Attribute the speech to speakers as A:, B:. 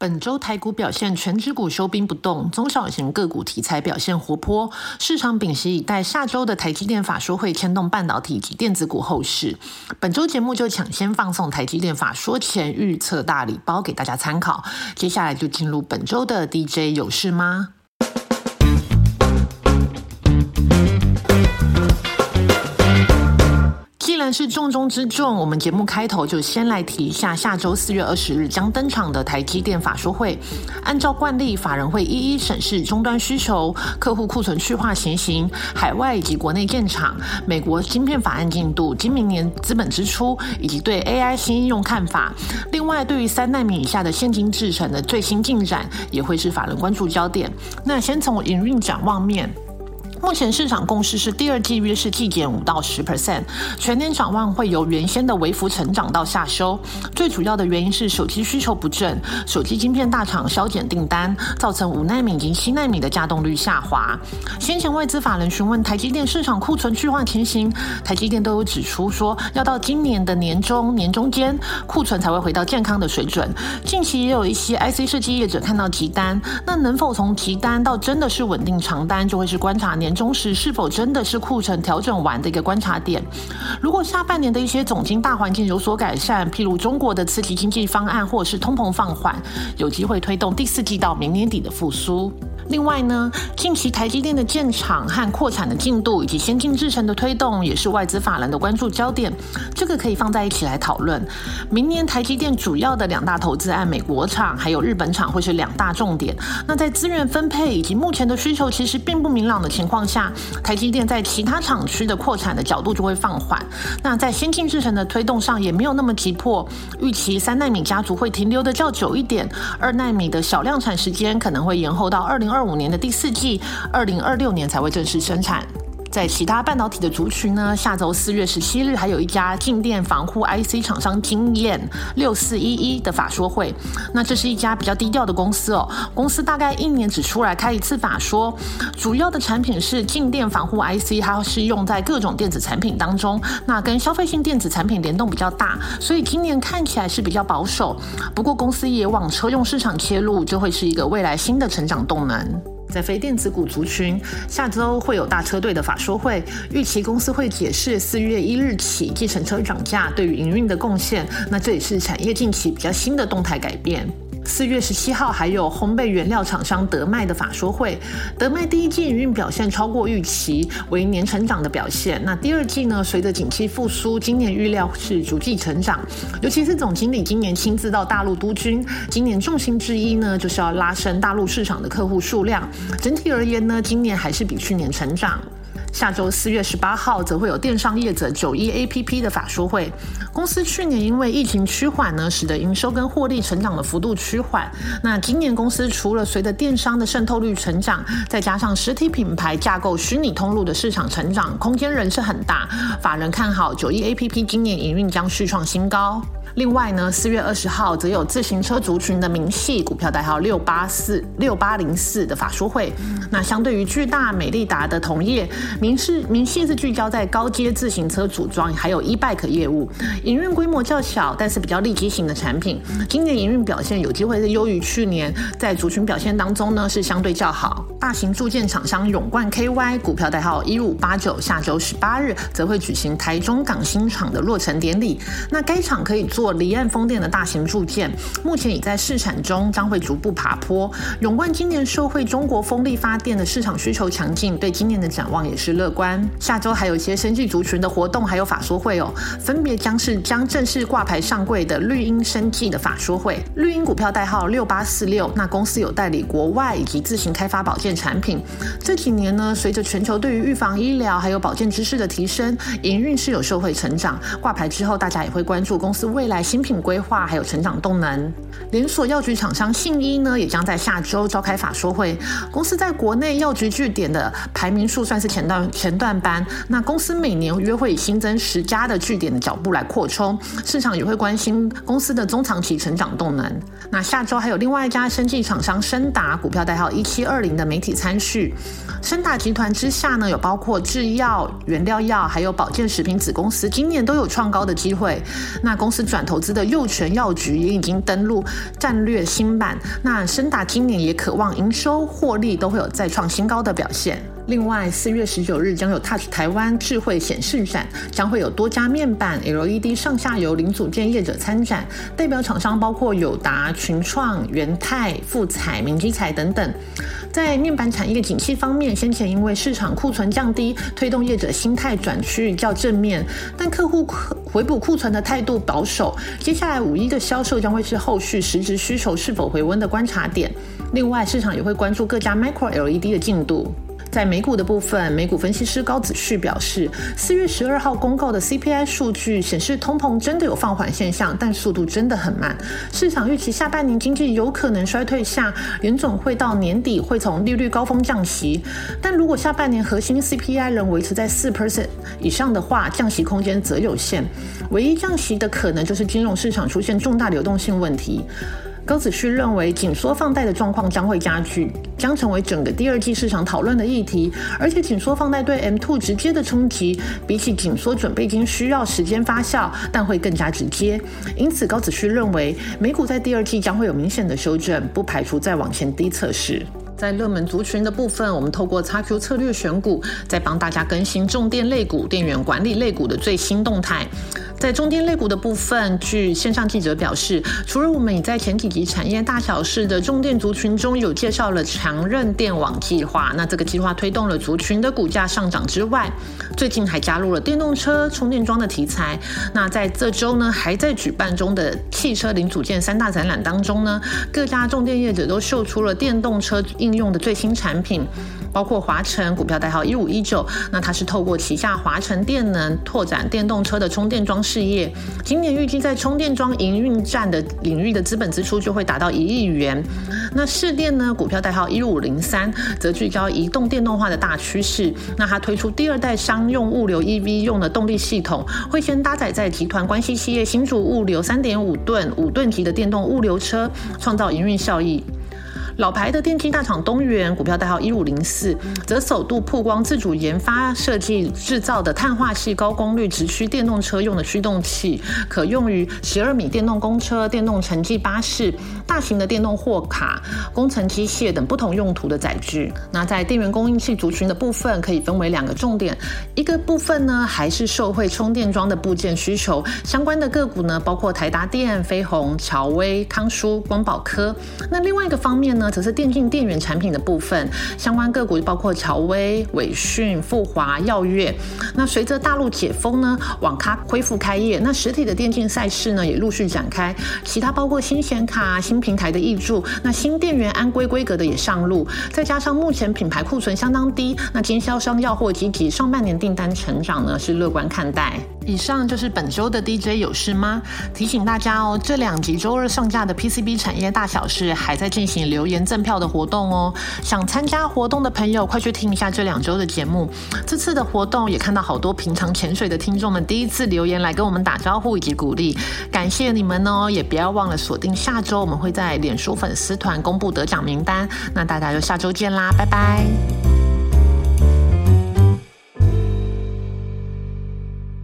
A: 本周台股表现，全指股收兵不动，中小型个股题材表现活泼，市场屏息以待下周的台积电法说会牵动半导体及电子股后市。本周节目就抢先放送台积电法说前预测大礼包给大家参考，接下来就进入本周的 DJ 有事吗？是重中之重。我们节目开头就先来提一下，下周四月二十日将登场的台积电法说会。按照惯例，法人会一一审视终端需求、客户库存去化情形、海外以及国内建厂、美国芯片法案进度、今明年资本支出以及对 AI 新应用看法。另外，对于三纳米以下的现金制程的最新进展，也会是法人关注焦点。那先从营运展望面。目前市场共识是第二季约是季减五到十 percent，全年展望会由原先的微幅成长到下修。最主要的原因是手机需求不振，手机晶片大厂削减订单，造成五纳米及七纳米的稼动率下滑。先前外资法人询问台积电市场库存去化情形，台积电都有指出说，要到今年的年中年中间库存才会回到健康的水准。近期也有一些 IC 设计业者看到急单，那能否从急单到真的是稳定长单，就会是观察年。中时是否真的是库存调整完的一个观察点？如果下半年的一些总经大环境有所改善，譬如中国的刺激经济方案或是通膨放缓，有机会推动第四季到明年底的复苏。另外呢，近期台积电的建厂和扩产的进度，以及先进制程的推动，也是外资法人的关注焦点。这个可以放在一起来讨论。明年台积电主要的两大投资案，美国厂还有日本厂，会是两大重点。那在资源分配以及目前的需求其实并不明朗的情况下，台积电在其他厂区的扩产的角度就会放缓。那在先进制程的推动上也没有那么急迫。预期三纳米家族会停留的较久一点，二纳米的小量产时间可能会延后到二零二。二五年的第四季，二零二六年才会正式生产。在其他半导体的族群呢，下周四月十七日还有一家静电防护 IC 厂商经验六四一一的法说会。那这是一家比较低调的公司哦，公司大概一年只出来开一次法说，主要的产品是静电防护 IC，它是用在各种电子产品当中，那跟消费性电子产品联动比较大，所以今年看起来是比较保守。不过公司也往车用市场切入，就会是一个未来新的成长动能。在非电子股族群，下周会有大车队的法说会，预期公司会解释四月一日起计程车涨价对于营运的贡献。那这也是产业近期比较新的动态改变。四月十七号还有烘焙原料厂商德麦的法说会，德麦第一季营运表现超过预期，为年成长的表现。那第二季呢，随着景气复苏，今年预料是逐季成长。尤其是总经理今年亲自到大陆督军，今年重心之一呢，就是要拉升大陆市场的客户数量。整体而言呢，今年还是比去年成长。下周四月十八号，则会有电商业者九一 A P P 的法说会。公司去年因为疫情趋缓呢，使得营收跟获利成长的幅度趋缓。那今年公司除了随着电商的渗透率成长，再加上实体品牌架构、虚拟通路的市场成长空间仍是很大。法人看好九一 A P P 今年营运将续创新高。另外呢，四月二十号则有自行车族群的明细股票代号六八四六八零四的法说会。那相对于巨大、美利达的同业，明是明细是聚焦在高阶自行车组装，还有 e-bike 业务，营运规模较小，但是比较立基型的产品。今年营运表现有机会是优于去年，在族群表现当中呢是相对较好。大型铸件厂商永冠 KY 股票代号一五八九，下周十八日则会举行台中港新厂的落成典礼。那该厂可以做。离岸风电的大型铸件，目前已在试产中，将会逐步爬坡。永冠今年受惠中国风力发电的市场需求强劲，对今年的展望也是乐观。下周还有一些生技族群的活动，还有法说会哦，分别将是将正式挂牌上柜的绿茵生技的法说会。绿茵股票代号六八四六，那公司有代理国外以及自行开发保健产品。这几年呢，随着全球对于预防医疗还有保健知识的提升，营运是有受惠成长。挂牌之后，大家也会关注公司未来新品规划还有成长动能。连锁药局厂商信医呢，也将在下周召开法说会。公司在国内药局据点的排名数算是前段前段班。那公司每年约会以新增十家的据点的脚步来扩充，市场也会关心公司的中长期成长动能。那下周还有另外一家生技厂商深达股票代号一七二零的媒体参叙。深达集团之下呢，有包括制药、原料药还有保健食品子公司，今年都有创高的机会。那公司转投资的佑全药局也已经登陆战略新版。那深达今年也渴望营收获利都会有再创新高的表现。另外，四月十九日将有 Touch 台湾智慧显示展，将会有多家面板、LED 上下游零组件业者参展，代表厂商包括友达、群创、元泰、富彩、明基彩等等。在面板产业景气方面，先前因为市场库存降低，推动业者心态转趋较正面，但客户回补库存的态度保守。接下来五一的销售将会是后续实质需求是否回温的观察点。另外，市场也会关注各家 Micro LED 的进度。在美股的部分，美股分析师高子旭表示，四月十二号公告的 CPI 数据显示，通膨真的有放缓现象，但速度真的很慢。市场预期下半年经济有可能衰退下，联总会到年底会从利率高峰降息。但如果下半年核心 CPI 仍维持在四 percent 以上的话，降息空间则有限。唯一降息的可能就是金融市场出现重大流动性问题。高子旭认为，紧缩放贷的状况将会加剧，将成为整个第二季市场讨论的议题。而且，紧缩放贷对 M two 直接的冲击，比起紧缩准备金需要时间发酵，但会更加直接。因此，高子旭认为，美股在第二季将会有明显的修正，不排除再往前低测试。在热门族群的部分，我们透过 XQ 策略选股，再帮大家更新重电类股、电源管理类股的最新动态。在中电类股的部分，据线上记者表示，除了我们已在前几集产业大小事的重电族群中有介绍了强韧电网计划，那这个计划推动了族群的股价上涨之外，最近还加入了电动车充电桩的题材。那在这周呢，还在举办中的汽车零组件三大展览当中呢，各家重电业者都秀出了电动车应用的最新产品。包括华晨股票代号一五一九，那它是透过旗下华晨电能拓展电动车的充电桩事业。今年预计在充电桩营运站的领域的资本支出就会达到一亿元。那市电呢，股票代号一五零三，则聚焦移动电动化的大趋势。那它推出第二代商用物流 EV 用的动力系统，会先搭载在集团关系企业新竹物流三点五吨五吨级的电动物流车，创造营运效益。老牌的电机大厂东元股票代号一五零四，则首度曝光自主研发设计制造的碳化系高功率直驱电动车用的驱动器，可用于十二米电动公车、电动城际巴士、大型的电动货卡、工程机械等不同用途的载具。那在电源供应器族群的部分，可以分为两个重点，一个部分呢还是受惠充电桩的部件需求，相关的个股呢包括台达电、飞鸿、乔威、康舒、光宝科。那另外一个方面呢？则是电竞电源产品的部分，相关个股包括乔威、伟讯、富华、耀月。那随着大陆解封呢，网咖恢复开业，那实体的电竞赛事呢也陆续展开。其他包括新显卡、新平台的挹注，那新电源安规规格的也上路。再加上目前品牌库存相当低，那经销商要货积极，上半年订单成长呢是乐观看待。以上就是本周的 DJ 有事吗？提醒大家哦，这两集周二上架的 PCB 产业大小事还在进行留言赠票的活动哦。想参加活动的朋友，快去听一下这两周的节目。这次的活动也看到好多平常潜水的听众们第一次留言来跟我们打招呼以及鼓励，感谢你们哦！也不要忘了锁定下周，我们会在脸书粉丝团公布得奖名单。那大家就下周见啦，拜拜。